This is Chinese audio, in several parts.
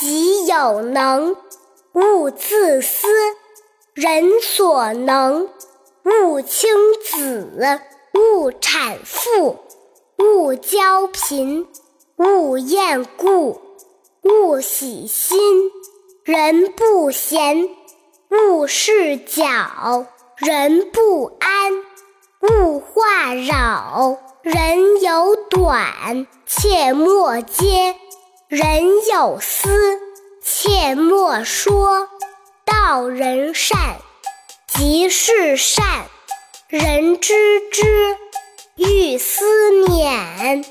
己有能，勿自私；人所能，勿轻訾，勿谄富，勿骄贫，勿厌故，勿喜新。人不闲，勿事搅；人不安，勿话扰。人有短，切莫揭；人有私，切莫说。道人善，即是善；人知之，欲思勉。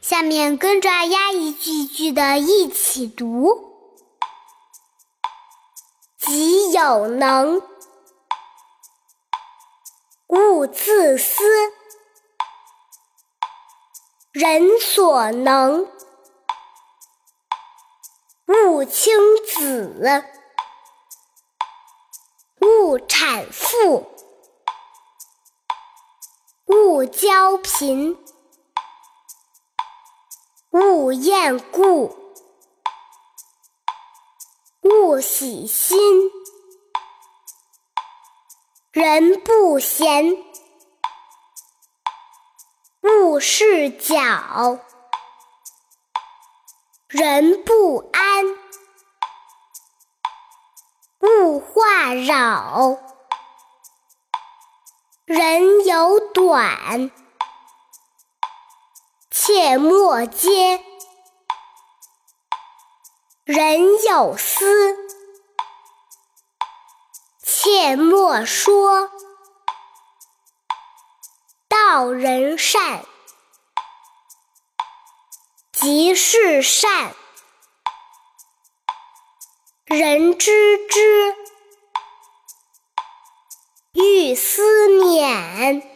下面跟着阿丫一句一句的一起读：己有能。勿自私，人所能；勿轻訾，勿谄富，勿骄贫，勿厌故，勿喜新。人不闲，勿事搅；人不安，勿话扰。人有短，切莫揭；人有私。切莫说，道人善，即是善；人知之，欲思勉。